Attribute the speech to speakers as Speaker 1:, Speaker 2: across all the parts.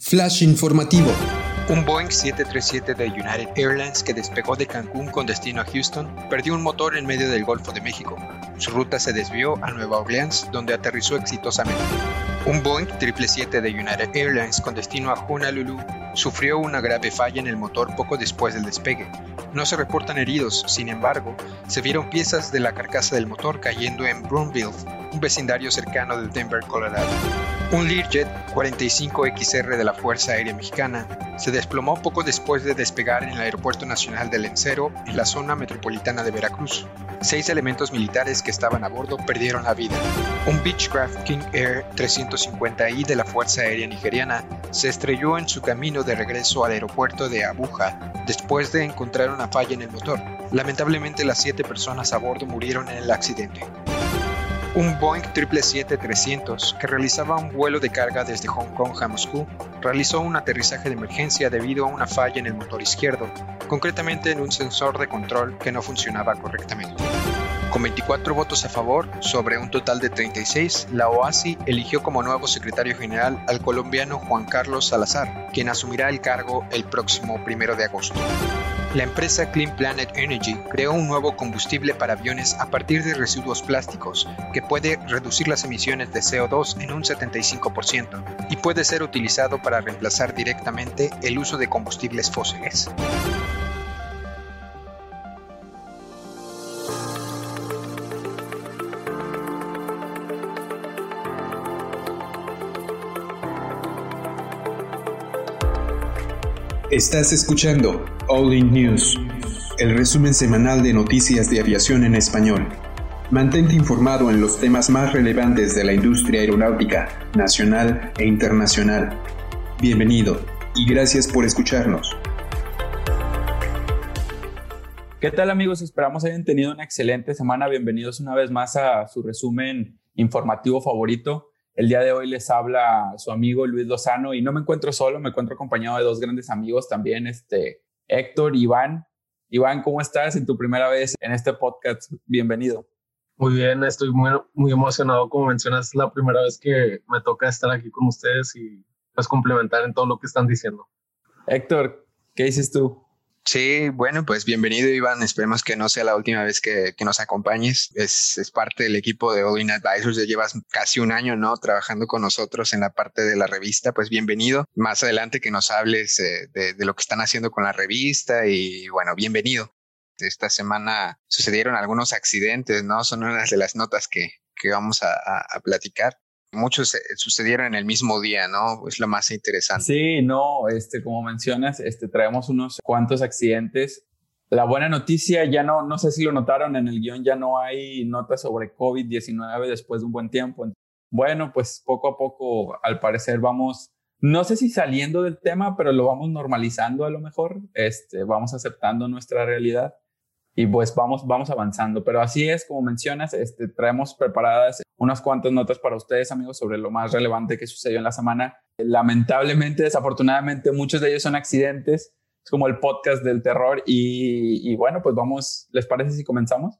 Speaker 1: Flash informativo.
Speaker 2: Un Boeing 737 de United Airlines que despegó de Cancún con destino a Houston perdió un motor en medio del Golfo de México. Su ruta se desvió a Nueva Orleans, donde aterrizó exitosamente. Un Boeing 777 de United Airlines con destino a Honolulu sufrió una grave falla en el motor poco después del despegue. No se reportan heridos, sin embargo, se vieron piezas de la carcasa del motor cayendo en Broomville, un vecindario cercano de Denver, Colorado. Un Learjet 45XR de la Fuerza Aérea Mexicana se desplomó poco después de despegar en el Aeropuerto Nacional del Lencero, en la zona metropolitana de Veracruz. Seis elementos militares que estaban a bordo perdieron la vida. Un Beechcraft King Air 350i de la Fuerza Aérea Nigeriana se estrelló en su camino de regreso al aeropuerto de Abuja después de encontrar una falla en el motor. Lamentablemente las siete personas a bordo murieron en el accidente. Un Boeing 777-300 que realizaba un vuelo de carga desde Hong Kong a Moscú realizó un aterrizaje de emergencia debido a una falla en el motor izquierdo, concretamente en un sensor de control que no funcionaba correctamente. Con 24 votos a favor sobre un total de 36, la OASI eligió como nuevo secretario general al colombiano Juan Carlos Salazar, quien asumirá el cargo el próximo 1 de agosto. La empresa Clean Planet Energy creó un nuevo combustible para aviones a partir de residuos plásticos que puede reducir las emisiones de CO2 en un 75% y puede ser utilizado para reemplazar directamente el uso de combustibles fósiles.
Speaker 1: Estás escuchando All In News, el resumen semanal de noticias de aviación en español. Mantente informado en los temas más relevantes de la industria aeronáutica, nacional e internacional. Bienvenido y gracias por escucharnos.
Speaker 3: ¿Qué tal amigos? Esperamos hayan tenido una excelente semana. Bienvenidos una vez más a su resumen informativo favorito. El día de hoy les habla su amigo Luis Lozano y no me encuentro solo, me encuentro acompañado de dos grandes amigos también, este, Héctor y Iván. Iván, ¿cómo estás en tu primera vez en este podcast? Bienvenido.
Speaker 4: Muy bien, estoy muy, muy emocionado, como mencionas, es la primera vez que me toca estar aquí con ustedes y pues complementar en todo lo que están diciendo.
Speaker 3: Héctor, ¿qué dices tú?
Speaker 2: Sí, bueno, pues bienvenido Iván, esperemos que no sea la última vez que, nos acompañes. Es, parte del equipo de All Advisors, ya llevas casi un año, ¿no? Trabajando con nosotros en la parte de la revista, pues bienvenido. Más adelante que nos hables eh, de, lo que están haciendo con la revista y bueno, bienvenido. Esta semana sucedieron algunos accidentes, ¿no? Son unas de las notas que, que vamos a platicar muchos sucedieron en el mismo día, ¿no? Es lo más interesante.
Speaker 3: Sí, no, este, como mencionas, este, traemos unos cuantos accidentes. La buena noticia, ya no, no sé si lo notaron en el guion, ya no hay notas sobre COVID-19 después de un buen tiempo. Bueno, pues poco a poco, al parecer, vamos, no sé si saliendo del tema, pero lo vamos normalizando a lo mejor, este, vamos aceptando nuestra realidad y pues vamos, vamos avanzando. Pero así es, como mencionas, este, traemos preparadas unas cuantas notas para ustedes, amigos, sobre lo más relevante que sucedió en la semana. Lamentablemente, desafortunadamente, muchos de ellos son accidentes. Es como el podcast del terror. Y, bueno, pues vamos, ¿les parece si comenzamos?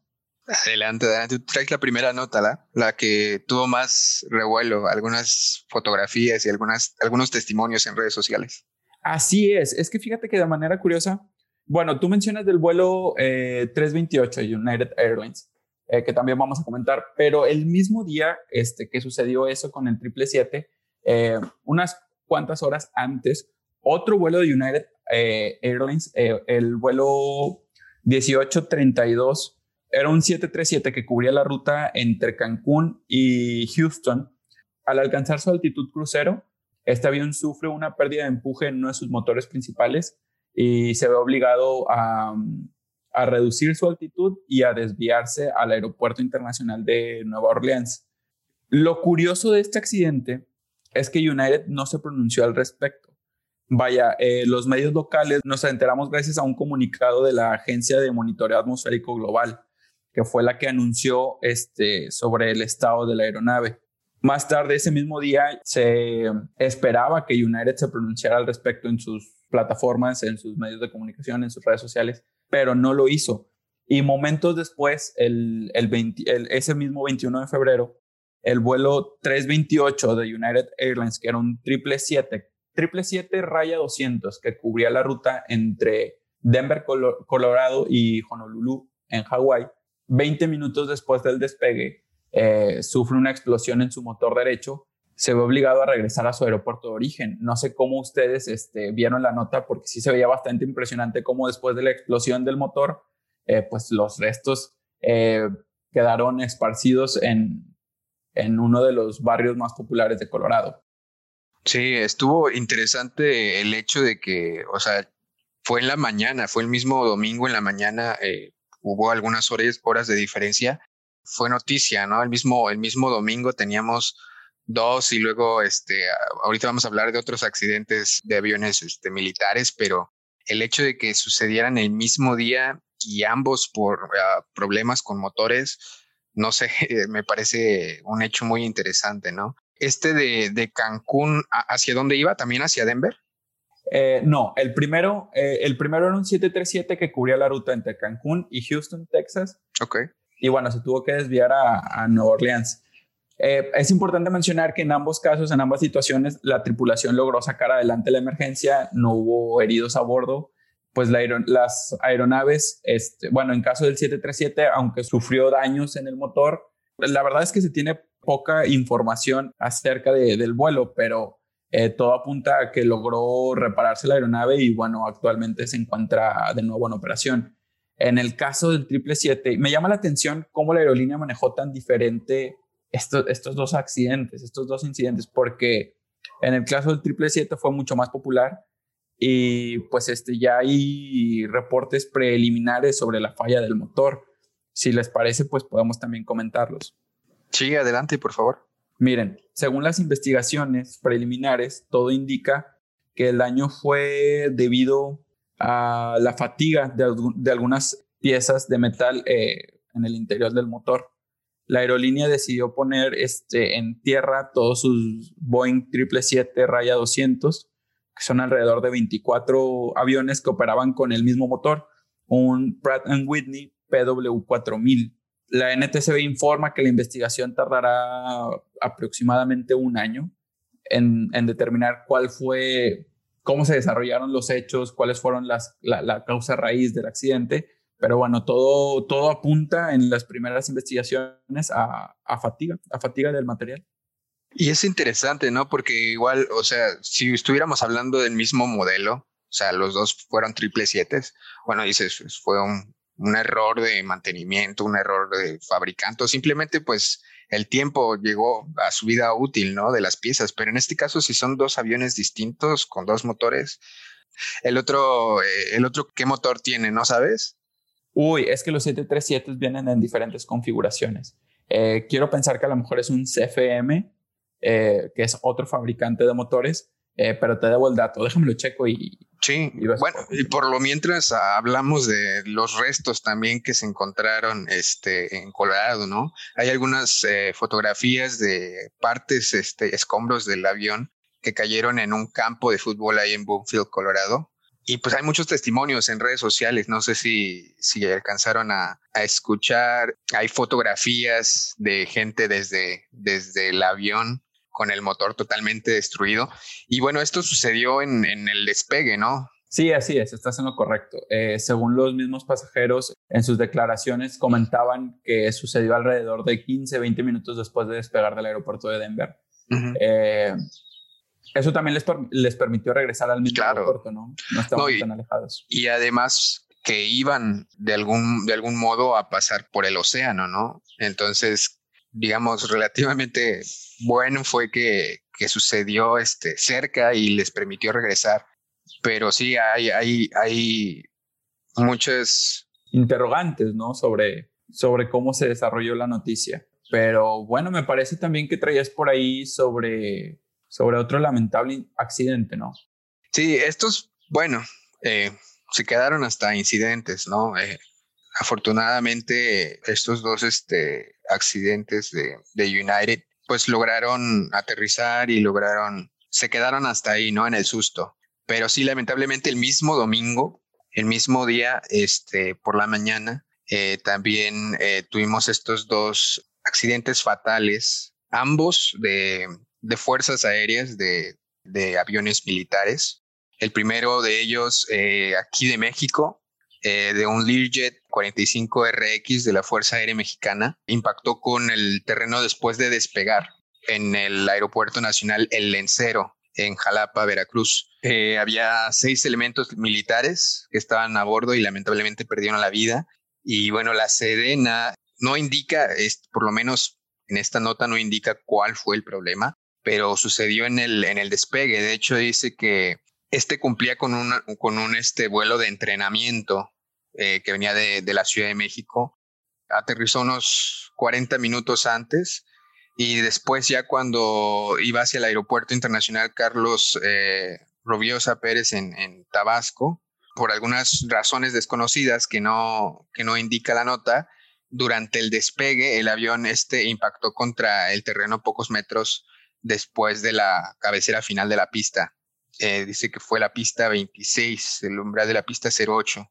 Speaker 2: Adelante, adelante. Tú traes la primera nota, ¿la? la que tuvo más revuelo, algunas fotografías y algunas, algunos testimonios en redes sociales.
Speaker 3: Así es. Es que fíjate que de manera curiosa, bueno, tú mencionas del vuelo 328 eh, United Airlines, eh, que también vamos a comentar, pero el mismo día este, que sucedió eso con el 777, eh, unas cuantas horas antes, otro vuelo de United Airlines, el vuelo 1832, era un 737 que cubría la ruta entre Cancún y Houston. Al alcanzar su altitud crucero, este avión sufre una pérdida de empuje en uno de sus motores principales y se ve obligado a, a reducir su altitud y a desviarse al aeropuerto internacional de Nueva Orleans. Lo curioso de este accidente es que United no se pronunció al respecto. Vaya, eh, los medios locales nos enteramos gracias a un comunicado de la Agencia de Monitoreo Atmosférico Global, que fue la que anunció este, sobre el estado de la aeronave. Más tarde ese mismo día se esperaba que United se pronunciara al respecto en sus plataformas, en sus medios de comunicación, en sus redes sociales, pero no lo hizo. Y momentos después, el, el, ese mismo 21 de febrero, el vuelo 328 de United Airlines, que era un 777 777 raya 200 que cubría la ruta entre Denver, Colorado y Honolulu en Hawái, 20 minutos después del despegue, eh, sufre una explosión en su motor derecho, se ve obligado a regresar a su aeropuerto de origen. No sé cómo ustedes este, vieron la nota, porque sí se veía bastante impresionante cómo después de la explosión del motor, eh, pues los restos eh, quedaron esparcidos en, en uno de los barrios más populares de Colorado.
Speaker 2: Sí, estuvo interesante el hecho de que, o sea, fue en la mañana, fue el mismo domingo en la mañana, eh, hubo algunas horas, horas de diferencia. Fue noticia, ¿no? El mismo, el mismo domingo teníamos dos y luego, este, ahorita vamos a hablar de otros accidentes de aviones este, militares, pero el hecho de que sucedieran el mismo día y ambos por ah, problemas con motores, no sé, me parece un hecho muy interesante, ¿no? Este de, de Cancún, ¿hacia dónde iba? ¿También hacia Denver?
Speaker 3: Eh, no, el primero, eh, el primero era un 737 que cubría la ruta entre Cancún y Houston, Texas.
Speaker 2: Ok.
Speaker 3: Y bueno, se tuvo que desviar a, a Nueva Orleans. Eh, es importante mencionar que en ambos casos, en ambas situaciones, la tripulación logró sacar adelante la emergencia, no hubo heridos a bordo, pues las aeronaves, este, bueno, en caso del 737, aunque sufrió daños en el motor, la verdad es que se tiene poca información acerca del vuelo, pero eh, todo apunta a que logró repararse la aeronave y bueno, actualmente se encuentra de nuevo en operación. En el caso del 777, me llama la atención cómo la aerolínea manejó tan diferente estos, estos dos accidentes, estos dos incidentes, porque en el caso del 777 fue mucho más popular y pues este, ya hay reportes preliminares sobre la falla del motor. Si les parece, pues podemos también comentarlos.
Speaker 2: Sí, adelante, por favor.
Speaker 3: Miren, según las investigaciones preliminares, todo indica que el daño fue debido a la fatiga de, algunas piezas de metal eh, en el interior del motor. La aerolínea decidió poner este, en tierra todos sus Boeing 777 Raya 200 que son alrededor de 24 aviones que operaban con el mismo motor, un Pratt Whitney PW4000. La NTCB informa que la investigación tardará aproximadamente un año en, determinar cuál fue, cómo se desarrollaron los hechos, cuáles fueron las, la, causa raíz del accidente. Pero bueno, todo, todo apunta en las primeras investigaciones a, a fatiga, a fatiga del material.
Speaker 2: Y es interesante, ¿no? Porque igual, o sea, si estuviéramos hablando del mismo modelo, o sea, los dos fueron triple siete, bueno, dices, pues, fue un, un error de mantenimiento, un error de fabricante, o simplemente pues el tiempo llegó a su vida útil, ¿no? De las piezas, pero en este caso si son dos aviones distintos con dos motores, el otro, eh, el otro, ¿qué motor tiene? ¿No sabes?
Speaker 3: Uy, es que los 737 vienen en diferentes configuraciones. Eh, quiero pensar que a lo mejor es un CFM eh, que es otro fabricante de motores, eh, pero te debo el dato, déjame lo checo y...
Speaker 2: Sí, bueno, y por lo mientras hablamos de los restos también que se encontraron este, en Colorado, ¿no? Hay algunas eh, fotografías de partes, este, escombros del avión que cayeron en un campo de fútbol ahí en Boomfield, Colorado. Y pues hay muchos testimonios en redes sociales, no sé si, si alcanzaron a, a escuchar, hay fotografías de gente desde, desde el avión con el motor totalmente destruido. Y bueno, esto sucedió en, el despegue, ¿no?
Speaker 3: Sí, así es, estás en lo correcto. Eh, según los mismos pasajeros, en sus declaraciones comentaban que sucedió alrededor de 15, 20 minutos después de despegar del aeropuerto de Denver. Eh, eso también les, les, permitió regresar al mismo aeropuerto, ¿no? No estaban tan alejados.
Speaker 2: Y además que iban de algún, de algún modo a pasar por el océano, ¿no? Entonces, digamos, relativamente bueno fue que, que sucedió este, cerca y les permitió regresar. Pero sí, hay, hay, hay muchas
Speaker 3: interrogantes, ¿no? Sobre, sobre cómo se desarrolló la noticia. Pero bueno, me parece también que traías por ahí sobre, sobre otro lamentable accidente, ¿no?
Speaker 2: Sí, estos, bueno, eh, se quedaron hasta incidentes, ¿no? Eh, afortunadamente, estos dos este, accidentes de, de United, pues lograron aterrizar y lograron, se quedaron hasta ahí, ¿no? En el susto. Pero sí, lamentablemente, el mismo domingo, el mismo día, este, por la mañana, eh, también tuvimos estos dos accidentes fatales, ambos de, de fuerzas aéreas de, de aviones militares. El primero de ellos eh, aquí de México, eh, de un Learjet 45RX de la Fuerza Aérea Mexicana, impactó con el terreno después de despegar en el Aeropuerto Nacional El Lencero, en Jalapa, Veracruz. Eh, había seis elementos militares que estaban a bordo y lamentablemente perdieron la vida. Y bueno, la Sedena no indica, por lo menos en esta nota no indica cuál fue el problema, pero sucedió en el, en el despegue. De hecho, dice que este cumplía con, una, con un este, vuelo de entrenamiento eh, que venía de, de la Ciudad de México. Aterrizó unos 40 minutos antes y después ya cuando iba hacia el aeropuerto internacional Carlos eh, Robiosa Pérez en, en, Tabasco, por algunas razones desconocidas que no, que no indica la nota, durante el despegue el avión este impactó contra el terreno pocos metros después de la cabecera final de la pista. Eh, dice que fue la pista 26, el umbral de la pista 08.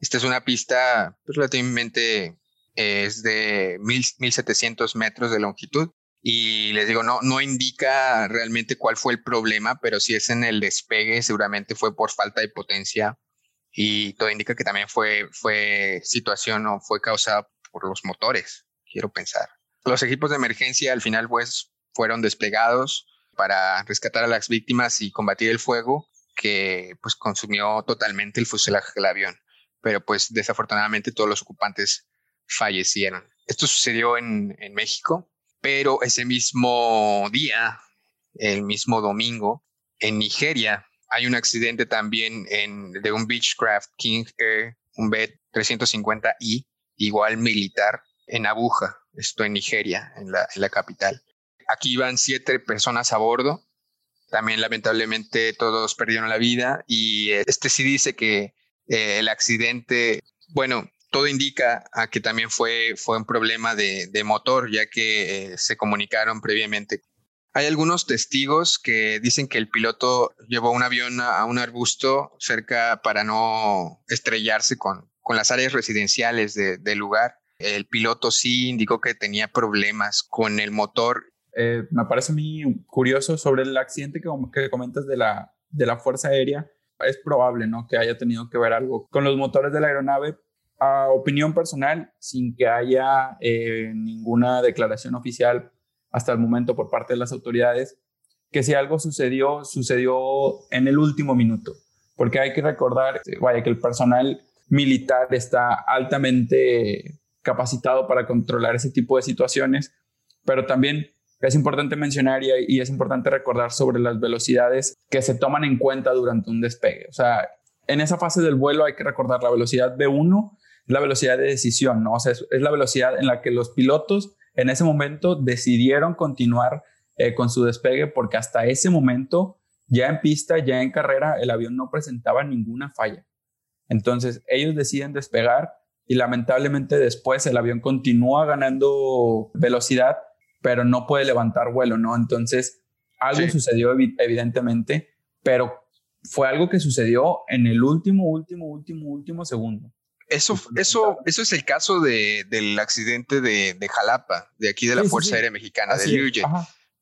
Speaker 2: Esta es una pista relativamente es de 1700 metros de longitud y les digo, no, no indica realmente cuál fue el problema, pero si es en el despegue, seguramente fue por falta de potencia y todo indica que también fue, fue situación o fue causada por los motores, quiero pensar. Los equipos de emergencia al final pues fueron desplegados para rescatar a las víctimas y combatir el fuego que pues consumió totalmente el fuselaje del avión, pero pues desafortunadamente todos los ocupantes fallecieron. Esto sucedió en, en México, pero ese mismo día, el mismo domingo, en Nigeria hay un accidente también en, de un Beechcraft King Air, un B-350I, igual militar, en Abuja, esto en Nigeria, en la, en la capital. Aquí iban siete personas a bordo. También lamentablemente todos perdieron la vida y este sí dice que eh, el accidente, bueno, todo indica a que también fue, fue un problema de, motor, ya que eh, se comunicaron previamente. Hay algunos testigos que dicen que el piloto llevó un avión a un arbusto cerca para no estrellarse con, con las áreas residenciales del lugar. El piloto sí indicó que tenía problemas con el motor.
Speaker 3: Eh, me parece muy curioso sobre el accidente que, que comentas de la, de la Fuerza Aérea. Es probable ¿no? que haya tenido que ver algo con los motores de la aeronave, a opinión personal, sin que haya eh, ninguna declaración oficial hasta el momento por parte de las autoridades, que si algo sucedió, sucedió en el último minuto, porque hay que recordar, vaya, que el personal militar está altamente capacitado para controlar ese tipo de situaciones, pero también es importante mencionar y, y, es importante recordar sobre las velocidades que se toman en cuenta durante un despegue. O sea, en esa fase del vuelo hay que recordar la velocidad B1 la velocidad de decisión, ¿no? O sea, es, la velocidad en la que los pilotos en ese momento decidieron continuar eh, con su despegue porque hasta ese momento, ya en pista, ya en carrera, el avión no presentaba ninguna falla. Entonces, ellos deciden despegar y lamentablemente después el avión continúa ganando velocidad, pero no puede levantar vuelo, ¿no? Entonces, algo sucedió evidentemente, pero fue algo que sucedió en el último, último, último, último segundo.
Speaker 2: Eso, eso, eso es el caso de, del accidente de, de, Jalapa, de aquí de la Fuerza Aérea Mexicana, de Luye.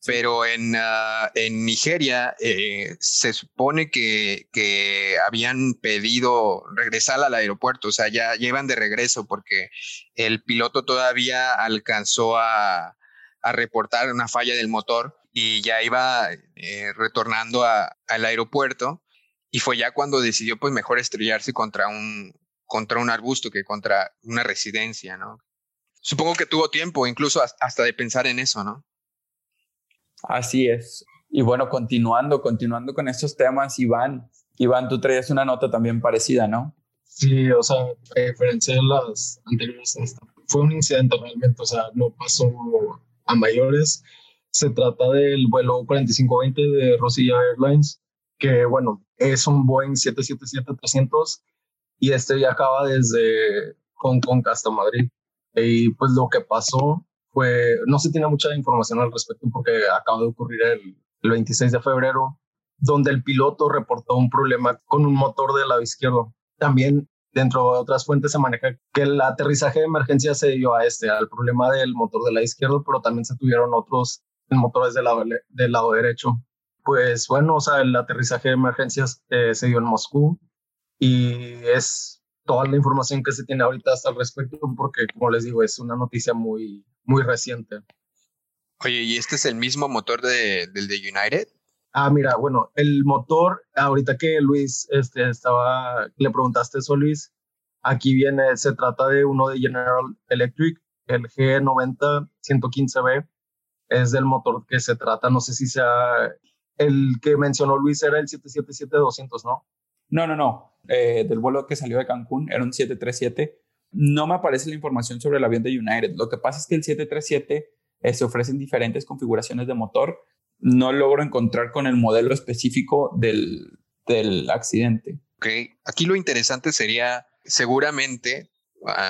Speaker 2: Pero en, uh, en Nigeria eh, se supone que, que habían pedido regresar al aeropuerto, o sea, ya llevan de regreso porque el piloto todavía alcanzó a, a reportar una falla del motor y ya iba eh, retornando a, al aeropuerto y fue ya cuando decidió pues mejor estrellarse contra un, contra un arbusto que contra una residencia, ¿no? Supongo que tuvo tiempo incluso hasta de pensar en eso, ¿no?
Speaker 3: Así es. Y bueno, continuando, continuando con estos temas, Iván, Iván, tú traías una nota también parecida, ¿no?
Speaker 4: Sí, o sea, a diferencia de las anteriores, fue un incidente realmente, o sea, no pasó a mayores. Se trata del vuelo 4520 de Rosilla Airlines, que bueno, es un Boeing 777-300 y este viajaba desde Hong Kong hasta Madrid. Y pues lo que pasó fue, no se tiene mucha información al respecto porque acaba de ocurrir el, 26 de febrero, donde el piloto reportó un problema con un motor del lado izquierdo. También dentro de otras fuentes se maneja que el aterrizaje de emergencia se dio a este, al problema del motor del lado izquierdo, pero también se tuvieron otros motores del lado, del lado derecho. Pues bueno, o sea, el aterrizaje de emergencias eh, se dio en Moscú y es toda la información que se tiene ahorita hasta al respecto porque, como les digo, es una noticia muy, muy reciente.
Speaker 2: Oye, ¿y este es el mismo motor de, del de United?
Speaker 4: Ah, mira, bueno, el motor, ahorita que Luis este, estaba, le preguntaste eso, Luis, aquí viene, se trata de uno de General Electric, el G90-115B, es del motor que se trata, no sé si sea, el que mencionó Luis era el 777-200, ¿no?
Speaker 3: No, no, no, eh, del vuelo que salió de Cancún era un 737. No me aparece la información sobre el avión de United. Lo que pasa es que el 737 eh, se ofrecen diferentes configuraciones de motor no logro encontrar con el modelo específico del, del accidente.
Speaker 2: Ok, aquí lo interesante sería, seguramente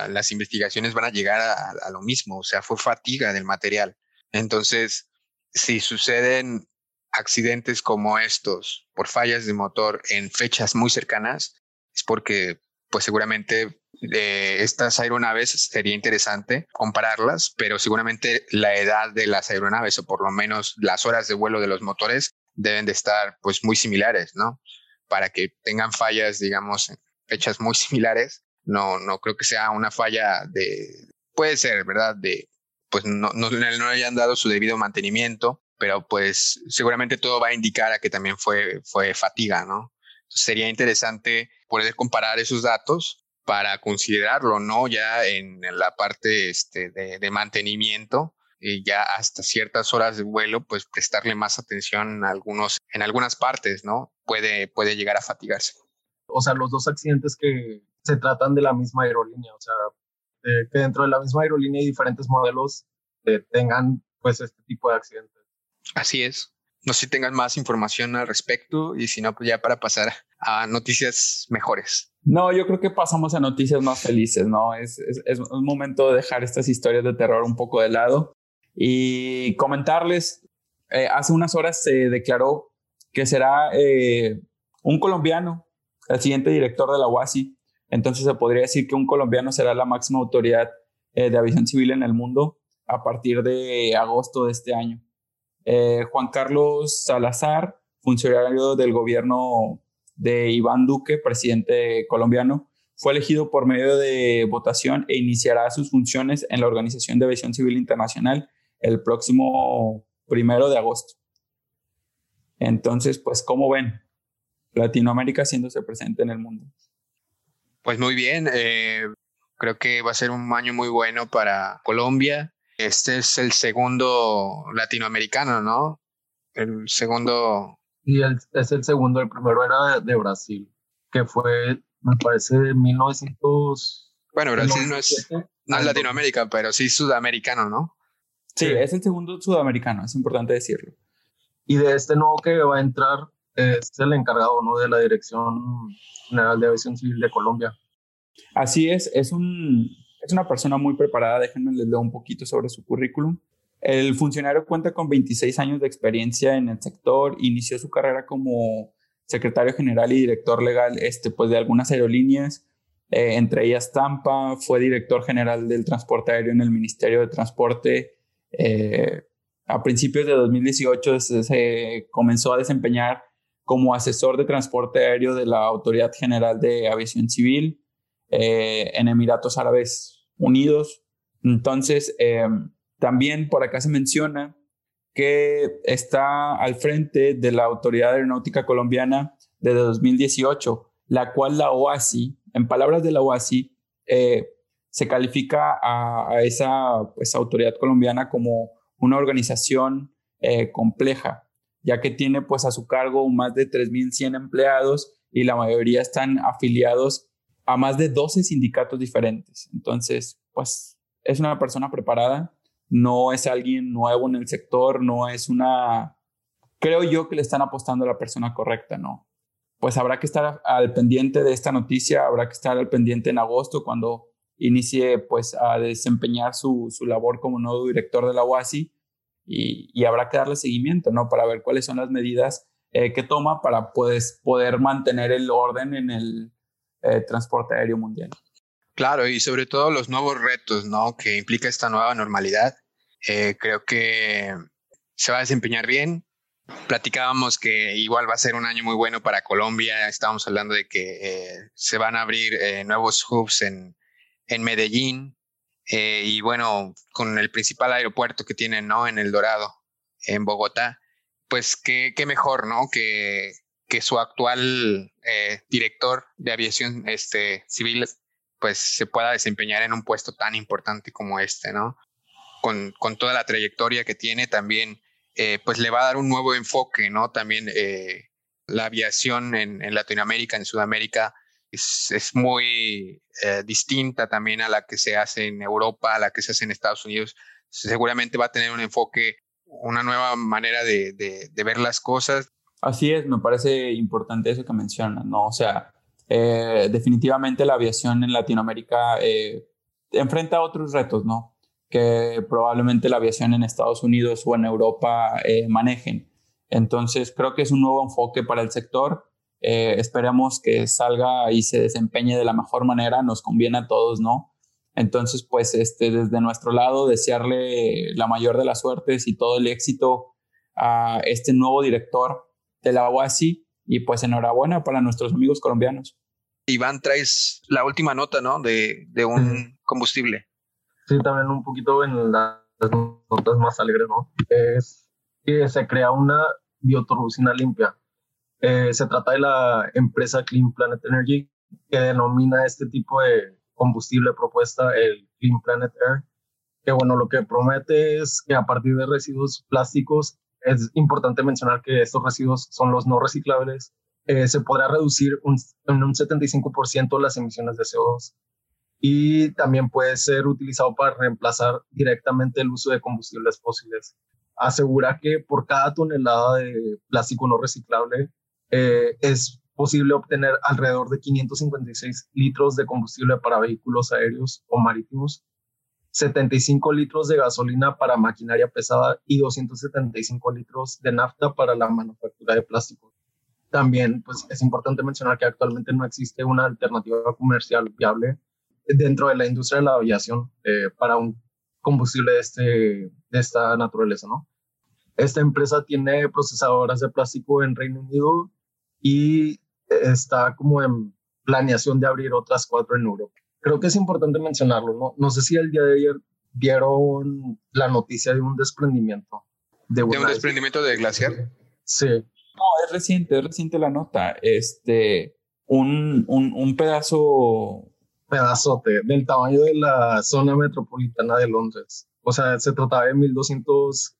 Speaker 2: las investigaciones van a llegar a, lo mismo, o sea, fue fatiga del material. Entonces, si suceden accidentes como estos por fallas de motor en fechas muy cercanas, es porque pues seguramente de estas aeronaves sería interesante compararlas, pero seguramente la edad de las aeronaves o por lo menos las horas de vuelo de los motores deben de estar pues muy similares, ¿no? Para que tengan fallas, digamos, fechas muy similares. No, no creo que sea una falla de, puede ser, ¿verdad? De, pues no, no, no hayan dado su debido mantenimiento, pero pues seguramente todo va a indicar a que también fue, fue fatiga, ¿no? Sería interesante poder comparar esos datos para considerarlo, ¿no? Ya en la parte este, de, mantenimiento, y ya hasta ciertas horas de vuelo, pues prestarle más atención a algunos, en algunas partes, ¿no? Puede, puede llegar a fatigarse.
Speaker 4: O sea, los dos accidentes que se tratan de la misma aerolínea, o sea, que dentro de la misma aerolínea y diferentes modelos eh, tengan pues este tipo de accidentes.
Speaker 2: Así es. No sé si tengan más información al respecto y si no, pues ya para pasar a noticias mejores.
Speaker 3: No, yo creo que pasamos a noticias más felices, ¿no? Es, es, un momento de dejar estas historias de terror un poco de lado y comentarles, eh, hace unas horas se declaró que será eh, un colombiano el siguiente director de la UASI, entonces se podría decir que un colombiano será la máxima autoridad eh, de aviación civil en el mundo a partir de agosto de este año. Juan Carlos Salazar, funcionario del gobierno de Iván Duque, presidente colombiano, fue elegido por medio de votación e iniciará sus funciones en la Organización de Aviación Civil Internacional el próximo primero de agosto. Entonces, pues, ¿cómo ven? Latinoamérica haciéndose presente en el mundo.
Speaker 2: Pues muy bien, eh, creo que va a ser un año muy bueno para Colombia. Este es el segundo latinoamericano, ¿no? El segundo
Speaker 4: y es el segundo, el primero era de, Brasil, que fue, me parece, de 1900.
Speaker 2: Bueno, Brasil no es, Latinoamérica, pero sí sudamericano, ¿no?
Speaker 3: Sí, es el segundo sudamericano, es importante decirlo.
Speaker 4: Y de este nuevo que va a entrar es el encargado ¿no? de la Dirección General de Aviación Civil de Colombia.
Speaker 3: Así es, es, un, es una persona muy preparada, déjenme les leo un poquito sobre su currículum. El funcionario cuenta con 26 años de experiencia en el sector, inició su carrera como secretario general y director legal este, pues, de algunas aerolíneas, eh, entre ellas Tampa, fue director general del transporte aéreo en el Ministerio de Transporte. Eh, a principios de 2018 se, comenzó a desempeñar como asesor de transporte aéreo de la Autoridad General de Aviación Civil eh, en Emiratos Árabes Unidos. Entonces, también por acá se menciona que está al frente de la Autoridad Aeronáutica Colombiana desde 2018, la cual la OASI, en palabras de la OASI, eh, se califica a, esa pues, autoridad colombiana como una organización eh, compleja, ya que tiene pues a su cargo más de 3.100 empleados y la mayoría están afiliados a más de 12 sindicatos diferentes. Entonces, pues es una persona preparada no es alguien nuevo en el sector, no es una, creo yo que le están apostando a la persona correcta, ¿no? Pues habrá que estar al pendiente de esta noticia, habrá que estar al pendiente en agosto cuando inicie pues a desempeñar su, su labor como nuevo director de la UASI y, y, habrá que darle seguimiento, ¿no? Para ver cuáles son las medidas eh, que toma para pues, poder mantener el orden en el eh, transporte aéreo mundial.
Speaker 2: Claro, y sobre todo los nuevos retos, ¿no? Que implica esta nueva normalidad. Eh, creo que se va a desempeñar bien. Platicábamos que igual va a ser un año muy bueno para Colombia. Estábamos hablando de que eh, se van a abrir nuevos hubs en, en Medellín y bueno, con el principal aeropuerto que tienen, ¿no? En El Dorado, en Bogotá. Pues qué, qué mejor, ¿no? Que, que su actual director de aviación este, civil pues se pueda desempeñar en un puesto tan importante como este, ¿no? Con, con toda la trayectoria que tiene también eh, pues le va a dar un nuevo enfoque, ¿no? También eh, la aviación en, Latinoamérica, en Sudamérica, es, muy eh, distinta también a la que se hace en Europa, a la que se hace en Estados Unidos. Seguramente va a tener un enfoque, una nueva manera de, ver las cosas.
Speaker 3: Así es, me parece importante eso que mencionas, ¿no? O sea, definitivamente la aviación en Latinoamérica enfrenta otros retos, ¿no? que probablemente la aviación en Estados Unidos o en Europa eh, manejen. Entonces, creo que es un nuevo enfoque para el sector. Eh, esperemos que salga y se desempeñe de la mejor manera, nos conviene a todos, ¿no? Entonces, pues, este, desde nuestro lado, desearle la mayor de las suertes y todo el éxito a este nuevo director de la OASI y pues enhorabuena para nuestros amigos colombianos.
Speaker 2: Iván, traes la última nota, ¿no? De, de un combustible.
Speaker 4: Sí, también un poquito en las notas más alegres, ¿no? Es que se crea una bioturbocina limpia. Eh, se trata de la empresa Clean Planet Energy, que denomina este tipo de combustible propuesta el Clean Planet Air, que bueno, lo que promete es que a partir de residuos plásticos, es importante mencionar que estos residuos son los no reciclables, eh, se podrá reducir un, en un 75% las emisiones de CO2 y también puede ser utilizado para reemplazar directamente el uso de combustibles fósiles. Asegura que por cada tonelada de plástico no reciclable eh, es posible obtener alrededor de 556 litros de combustible para vehículos aéreos o marítimos, 75 litros de gasolina para maquinaria pesada y 275 litros de nafta para la manufactura de plástico. También pues, es importante mencionar que actualmente no existe una alternativa comercial viable dentro de la industria de la aviación eh, para un combustible de, este, de esta naturaleza, ¿no? Esta empresa tiene procesadoras de plástico en Reino Unido y está como en planeación de abrir otras cuatro en Europa. Creo que es importante mencionarlo, ¿no? No sé si el día de ayer vieron la noticia de un desprendimiento.
Speaker 2: ¿De, un desprendimiento de glaciar?
Speaker 4: Sí.
Speaker 3: No, es reciente, es reciente la nota. Este, un, un, un pedazo
Speaker 4: pedazote del tamaño de la zona metropolitana de Londres. O sea, se trataba de 1200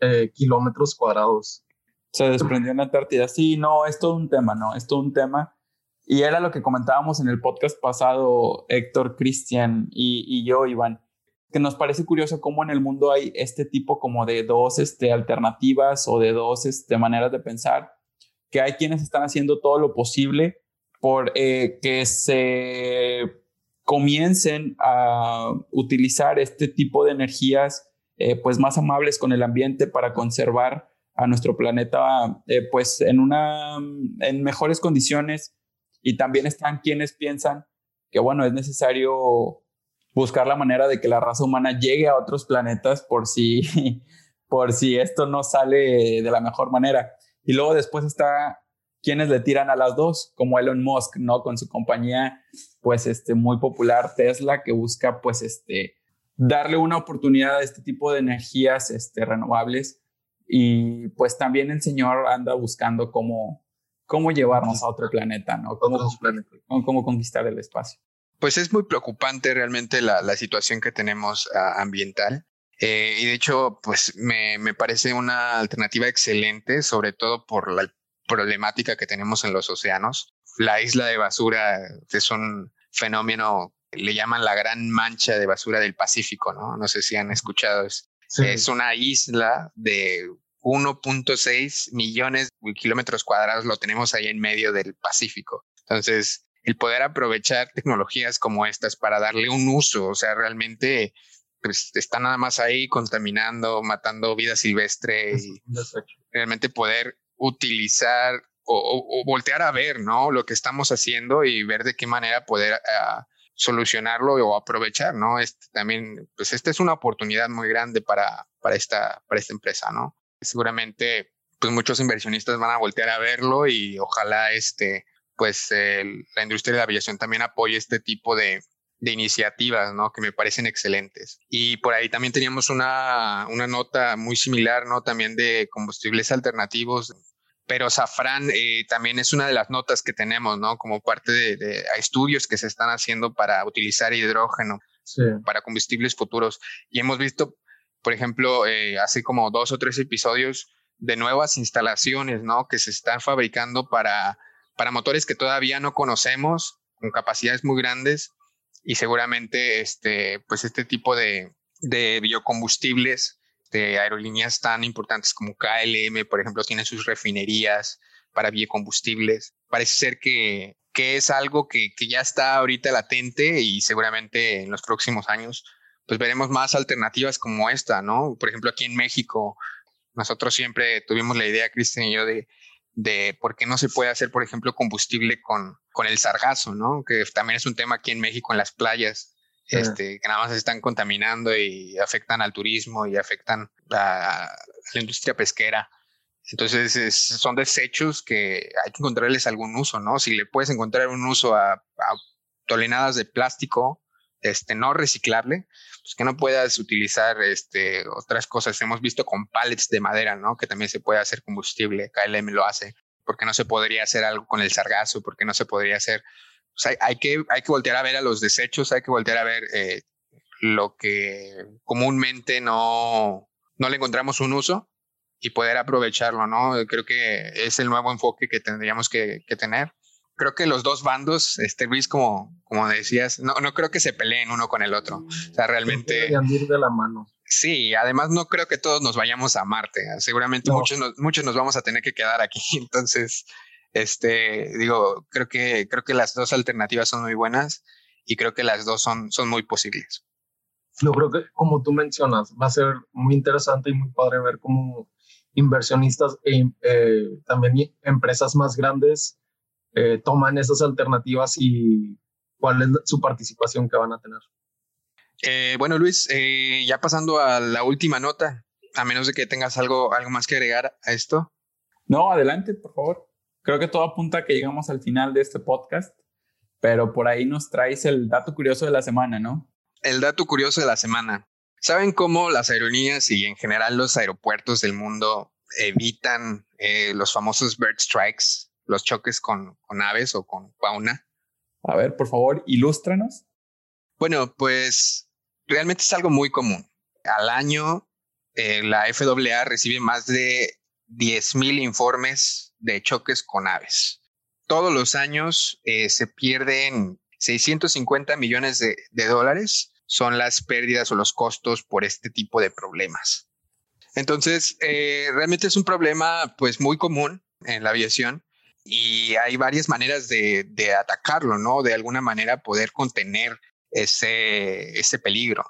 Speaker 4: eh, kilómetros cuadrados.
Speaker 3: Se desprendió en la Antártida. Sí, no, es todo un tema, ¿no? Es todo un tema. Y era lo que comentábamos en el podcast pasado, Héctor, Cristian y, y, yo, Iván, que nos parece curioso cómo en el mundo hay este tipo como de dos este, alternativas o de dos este, maneras de pensar, que hay quienes están haciendo todo lo posible por eh, que se comiencen a utilizar este tipo de energías eh, pues más amables con el ambiente para conservar a nuestro planeta eh, pues en una en mejores condiciones y también están quienes piensan que bueno es necesario buscar la manera de que la raza humana llegue a otros planetas por si por si esto no sale de la mejor manera y luego después está quienes le tiran a las dos, como Elon Musk, ¿no? Con su compañía, pues, este, muy popular Tesla, que busca, pues, este, darle una oportunidad a este tipo de energías, este, renovables. Y, pues, también el señor anda buscando cómo, cómo llevarnos a otro planeta, ¿no? Cómo, cómo conquistar el espacio.
Speaker 2: Pues es muy preocupante realmente la, la situación que tenemos uh, ambiental. Eh, y de hecho, pues me, me, parece una alternativa excelente, sobre todo por la, problemática que tenemos en los océanos. La isla de basura es un fenómeno, le llaman la gran mancha de basura del Pacífico, ¿no? No sé si han escuchado. Es, es una isla de 1.6 millones de kilómetros cuadrados, lo tenemos ahí en medio del Pacífico. Entonces, el poder aprovechar tecnologías como estas para darle un uso, o sea, realmente pues, está nada más ahí contaminando, matando vida silvestre y realmente poder utilizar o, voltear a ver, ¿no? Lo que estamos haciendo y ver de qué manera poder ah, solucionarlo o aprovechar, ¿no? Este, también, pues esta es una oportunidad muy grande para, para, esta, para esta empresa, ¿no? Seguramente pues muchos inversionistas van a voltear a verlo y ojalá este, pues la industria de la aviación también apoye este tipo de, de iniciativas, ¿no? Que me parecen excelentes. Y por ahí también teníamos una, una nota muy similar, ¿no? También de combustibles alternativos. Pero Safran eh, también es una de las notas que tenemos, ¿no? Como parte de, estudios que se están haciendo para utilizar hidrógeno para combustibles futuros. Y hemos visto, por ejemplo, eh, hace como dos o tres episodios de nuevas instalaciones, ¿no? Que se están fabricando para, para motores que todavía no conocemos, con capacidades muy grandes y seguramente este, pues este tipo de, de biocombustibles de aerolíneas tan importantes como KLM, por ejemplo, tiene sus refinerías para biocombustibles. Parece ser que, que es algo que, que, ya está ahorita latente y seguramente en los próximos años pues veremos más alternativas como esta, ¿no? Por ejemplo, aquí en México, nosotros siempre tuvimos la idea, Cristian y yo, de, de por qué no se puede hacer, por ejemplo, combustible con, con el sargazo, ¿no? Que también es un tema aquí en México, en las playas, este, que nada más se están contaminando y afectan al turismo y afectan a, la industria pesquera. Entonces, son desechos que hay que encontrarles algún uso, ¿no? Si le puedes encontrar un uso a, a tolenadas de plástico, este, no reciclable, pues que no puedas utilizar este, otras cosas. Hemos visto con pallets de madera, ¿no? Que también se puede hacer combustible, KLM lo hace. ¿Por qué no se podría hacer algo con el sargazo? ¿Por qué no se podría hacer? Hay, que, hay que voltear a ver a los desechos, hay que voltear a ver eh, lo que comúnmente no, no le encontramos un uso y poder aprovecharlo, ¿no? Creo que es el nuevo enfoque que tendríamos que tener creo que los dos bandos, este Luis, como, como decías, no, no creo que se peleen uno con el otro. O sea, realmente.
Speaker 4: ir de la mano.
Speaker 2: Sí, además no creo que todos nos vayamos a Marte. Seguramente muchos, nos, muchos nos vamos a tener que quedar aquí. Entonces, este, digo, creo que, creo que las dos alternativas son muy buenas y creo que las dos son, son muy posibles.
Speaker 4: Yo creo que, como tú mencionas, va a ser muy interesante y muy padre ver cómo inversionistas e eh, también empresas más grandes eh, toman esas alternativas y cuál es su participación que van a tener.
Speaker 2: Eh, bueno, Luis, eh, ya pasando a la última nota, a menos de que tengas algo, algo más que agregar a esto.
Speaker 3: No, adelante, por favor. Creo que todo apunta a que llegamos al final de este podcast, pero por ahí nos traes el dato curioso de la semana, ¿no?
Speaker 2: El dato curioso de la semana. ¿Saben cómo las aerolíneas y en general los aeropuertos del mundo evitan los famosos bird strikes los choques con, con aves o con fauna.
Speaker 3: A ver, por favor, ilústranos.
Speaker 2: Bueno, pues realmente es algo muy común. Al año, eh, la FAA recibe más de 10.000 informes de choques con aves. Todos los años eh, se pierden 650 millones de, dólares, son las pérdidas o los costos por este tipo de problemas. Entonces, eh, realmente es un problema pues muy común en la aviación y hay varias maneras de, de, atacarlo, ¿no? De alguna manera poder contener ese, ese peligro.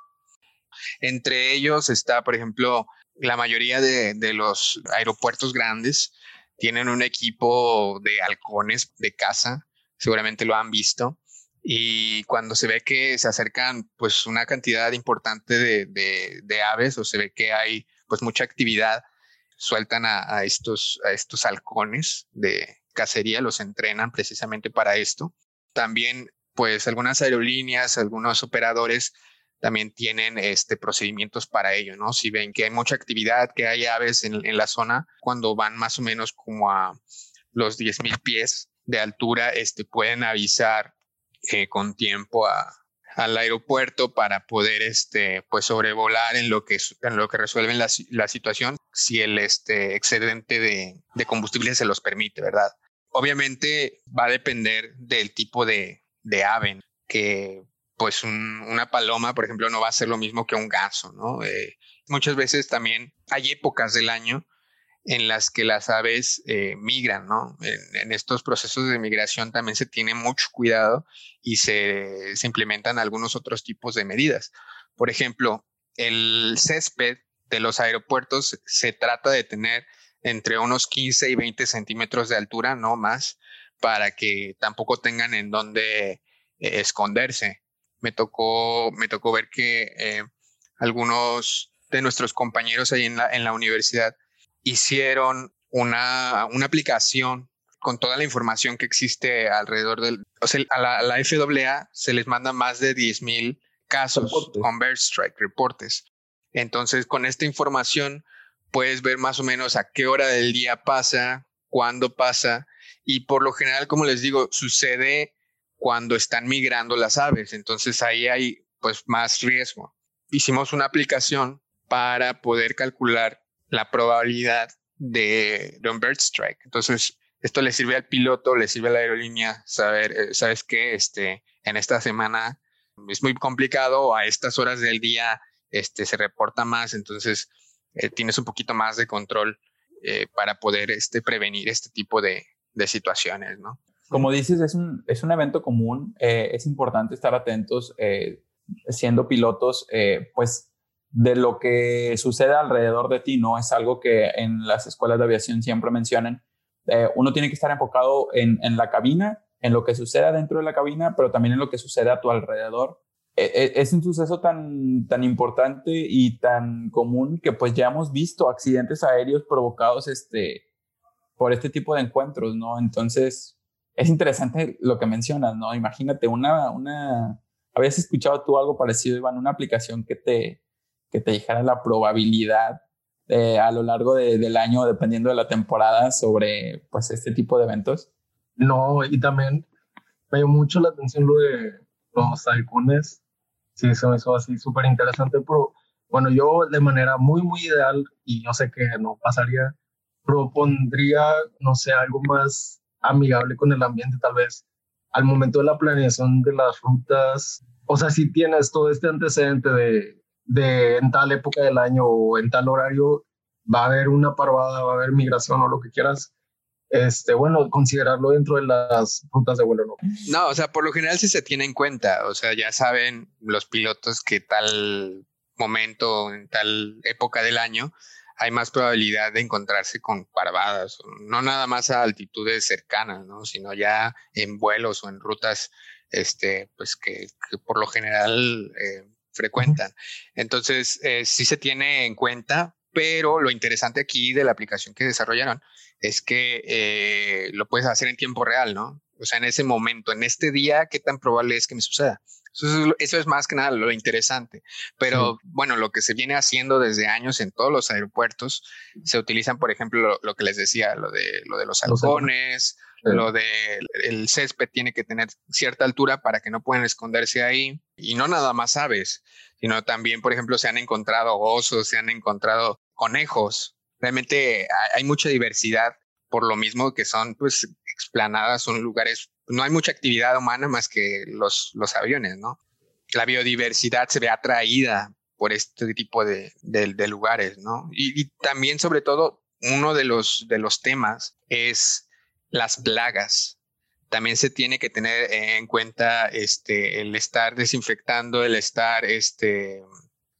Speaker 2: Entre ellos está, por ejemplo, la mayoría de, de los aeropuertos grandes tienen un equipo de halcones de caza, seguramente lo han visto, y cuando se ve que se acercan pues una cantidad importante de, de, aves o se ve que hay pues mucha actividad, sueltan a, a, estos, a estos halcones de, cacería los entrenan precisamente para esto. También, pues algunas aerolíneas, algunos operadores también tienen este, procedimientos para ello, ¿no? Si ven que hay mucha actividad, que hay aves en, la zona, cuando van más o menos como a los 10.000 pies de altura, este, pueden avisar eh, con tiempo a, al aeropuerto para poder este, pues sobrevolar en lo que, en lo que resuelven la, la situación si el este, excedente de, de combustible se los permite, ¿verdad? Obviamente va a depender del tipo de, ave, que pues una paloma, por ejemplo, no va a ser lo mismo que un ganso, ¿no? Eh, muchas veces también hay épocas del año en las que las aves eh, migran, ¿no? En, estos procesos de migración también se tiene mucho cuidado y se implementan algunos otros tipos de medidas. Por ejemplo, el césped de los aeropuertos se trata de tener entre unos 15 y 20 centímetros de altura, no más, para que tampoco tengan en dónde eh, esconderse. Me tocó, me tocó ver que eh, algunos de nuestros compañeros ahí en la, en la universidad hicieron una, una aplicación con toda la información que existe alrededor del... O sea, a la, a la FAA se les manda más de 10.000 casos con Bird Strike, reportes. Entonces, con esta información puedes ver más o menos a qué hora del día pasa, cuándo pasa, y por lo general, como les digo, sucede cuando están migrando las aves. Entonces ahí hay pues más riesgo. Hicimos una aplicación para poder calcular la probabilidad de, un bird strike. Entonces, esto le sirve al piloto, le sirve a la aerolínea saber, eh, sabes que este, en esta semana es muy complicado, a estas horas del día este, se reporta más, entonces eh, tienes un poquito más de control eh, para poder este, prevenir este tipo de, situaciones, ¿no?
Speaker 3: Como dices, es un, evento común, es importante estar atentos siendo pilotos, pues de lo que sucede alrededor de ti, ¿no? Es algo que en las escuelas de aviación siempre mencionan. uno tiene que estar enfocado en, en la cabina en lo que sucede dentro de la cabina, pero también en lo que sucede a tu alrededor. E, e, es un suceso tan, tan importante y tan común que pues ya hemos visto accidentes aéreos provocados este, por este tipo de encuentros, ¿no? Entonces, es interesante lo que mencionas, ¿no? Imagínate una, una, ¿habías escuchado tú algo parecido, Iván? Una aplicación que te, que te dijera la probabilidad eh, a lo largo del año, dependiendo de la temporada, sobre pues este tipo de eventos.
Speaker 4: No, y también me dio mucho la atención lo de los halcones. Sí, se me hizo así súper interesante, pero bueno, yo de manera muy, muy ideal, y yo sé que no pasaría, propondría, no sé, algo más amigable con el ambiente, tal vez al momento de la planeación de las rutas. O sea, si tienes todo este antecedente de, de en tal época del año o en tal horario, va a haber una parvada, va a haber migración o lo que quieras, este, bueno, considerarlo dentro de las rutas de vuelo, ¿no?
Speaker 2: No, o sea, por lo general sí se tiene en cuenta, o sea, ya saben los pilotos que tal momento, en tal época del año, hay más probabilidad de encontrarse con parvadas, no nada más a altitudes cercanas, ¿no? Sino ya en vuelos o en rutas, este, pues que, por lo general eh, frecuentan. Entonces, eh, sí se tiene en cuenta, pero lo interesante aquí de la aplicación que desarrollaron es que eh, lo puedes hacer en tiempo real, ¿no? O sea, en ese momento, en este día, ¿qué tan probable es que me suceda? Eso es, más que nada lo interesante. Pero bueno, lo que se viene haciendo desde años en todos los aeropuertos, se utilizan, por ejemplo, lo, que les decía, lo de, lo de los halcones, lo de el césped tiene que tener cierta altura para que no puedan esconderse ahí. Y no nada más aves, sino también, por ejemplo, se han encontrado osos, se han encontrado conejos, realmente hay mucha diversidad por lo mismo que son pues explanadas, son lugares, no hay mucha actividad humana más que los, los aviones, ¿no? La biodiversidad se ve atraída por este tipo de, de, lugares, ¿no? Y, también, sobre todo, uno de los, de los temas es las plagas. También se tiene que tener en cuenta este, el estar desinfectando, el estar este,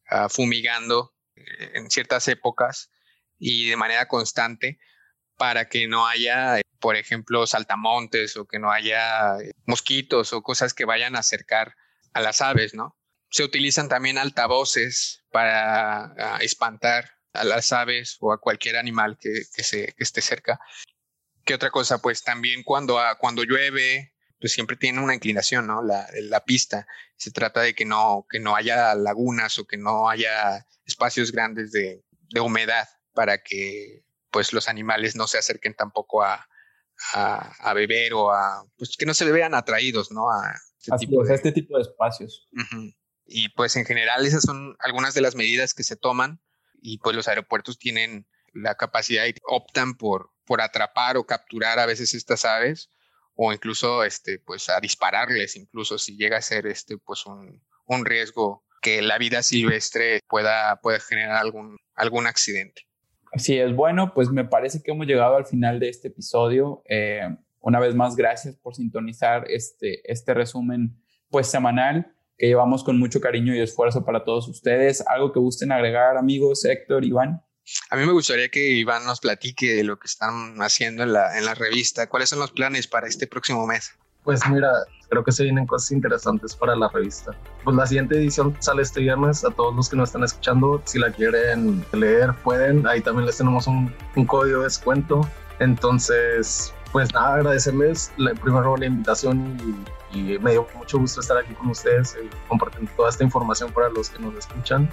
Speaker 2: ah, fumigando eh, en ciertas épocas y de manera constante para que no haya, por ejemplo, saltamontes o que no haya eh, mosquitos o cosas que vayan a acercar a las aves, ¿no? Se utilizan también altavoces para ah, espantar a las aves o a cualquier animal que, se, esté cerca. ¿Qué otra cosa? Pues también cuando, ah, cuando llueve, pues siempre tiene una inclinación, ¿no? La, la, pista. Se trata de que no, que no haya lagunas o que no haya espacios grandes de, de humedad para que pues los animales no se acerquen tampoco a, a, beber o a, pues que no se vean atraídos, ¿no? A
Speaker 3: este, tipo, de, este tipo de espacios.
Speaker 2: Y pues en general esas son algunas de las medidas que se toman y pues los aeropuertos tienen la capacidad y optan por, por atrapar o capturar a veces estas aves o incluso este pues a dispararles incluso si llega a ser este pues un, un riesgo que la vida silvestre pueda, pueda generar algún, algún accidente.
Speaker 3: Así es, bueno, pues me parece que hemos llegado al final de este episodio. Eh, una vez más, gracias por sintonizar este, este resumen pues semanal que llevamos con mucho cariño y esfuerzo para todos ustedes. ¿Algo que gusten agregar, amigos, Héctor, Iván?
Speaker 2: A mí me gustaría que Iván nos platique de lo que están haciendo en la, en la revista. ¿Cuáles son los planes para este próximo mes?
Speaker 4: Pues mira, creo que se vienen cosas interesantes para la revista. Pues la siguiente edición sale este viernes. A todos los que nos están escuchando, si la quieren leer, pueden. Ahí también les tenemos un, un código de descuento. Entonces, pues nada, agradecerles primero la invitación y, y, me dio mucho gusto estar aquí con ustedes y compartiendo toda esta información para los que nos escuchan.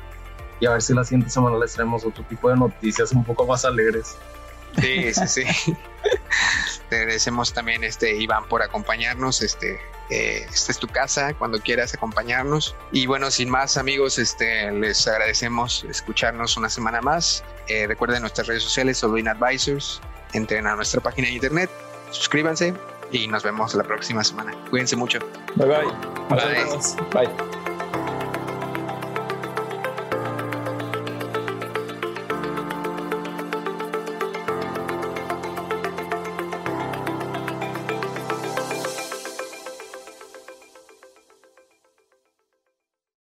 Speaker 4: Y a ver si la siguiente semana les traemos otro tipo de noticias un poco más alegres.
Speaker 2: Sí, sí, sí. Te agradecemos también, este, Iván, por acompañarnos. Este, eh, esta es tu casa cuando quieras acompañarnos. Y bueno, sin más, amigos, este, les agradecemos escucharnos una semana más. Eh, recuerden nuestras redes sociales, Olin Advisors. Entren a nuestra página de internet, suscríbanse y nos vemos la próxima semana. Cuídense mucho.
Speaker 3: Bye bye. Bye. bye.